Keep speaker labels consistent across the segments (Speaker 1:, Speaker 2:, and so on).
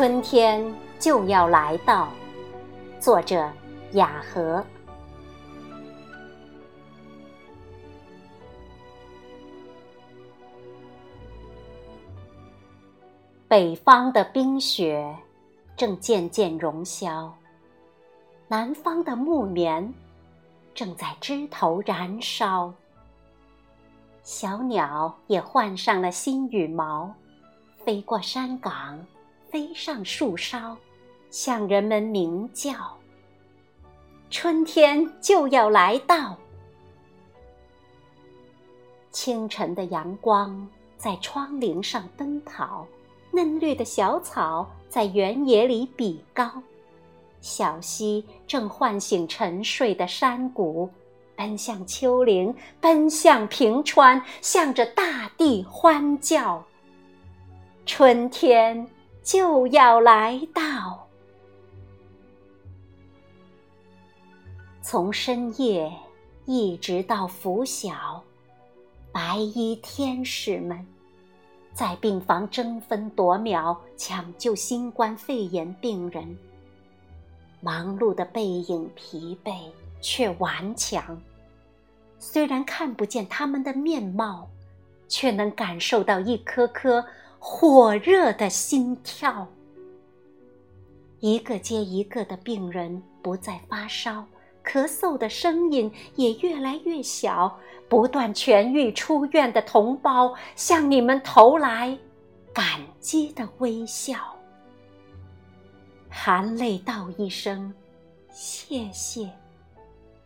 Speaker 1: 春天就要来到。作者：雅和。北方的冰雪正渐渐融消，南方的木棉正在枝头燃烧。小鸟也换上了新羽毛，飞过山岗，飞上树梢，向人们鸣叫。春天就要来到。清晨的阳光在窗棂上奔跑。嫩绿的小草在原野里比高，小溪正唤醒沉睡的山谷，奔向丘陵，奔向平川，向着大地欢叫。春天就要来到，从深夜一直到拂晓，白衣天使们。在病房争分夺秒抢救新冠肺炎病人，忙碌的背影疲惫却顽强。虽然看不见他们的面貌，却能感受到一颗颗火热的心跳。一个接一个的病人不再发烧。咳嗽的声音也越来越小，不断痊愈出院的同胞向你们投来感激的微笑，含泪道一声谢谢，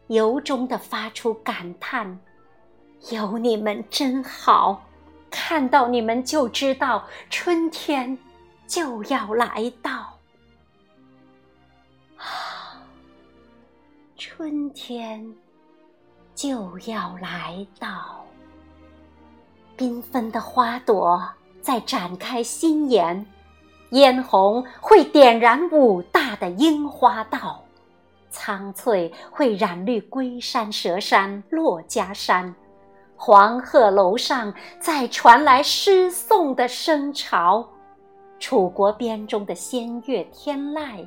Speaker 1: 由衷的发出感叹：有你们真好，看到你们就知道春天就要来到。啊 春天就要来到，缤纷的花朵在展开新颜，嫣红会点燃武大的樱花道，苍翠会染绿龟山、蛇山、珞珈山，黄鹤楼上再传来诗颂的声潮，楚国边中的仙乐天籁。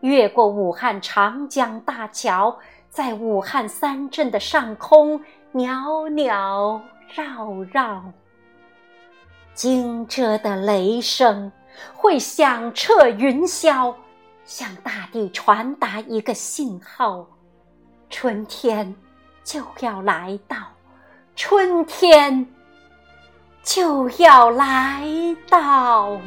Speaker 1: 越过武汉长江大桥，在武汉三镇的上空袅袅绕绕，惊蛰的雷声会响彻云霄，向大地传达一个信号：春天就要来到，春天就要来到。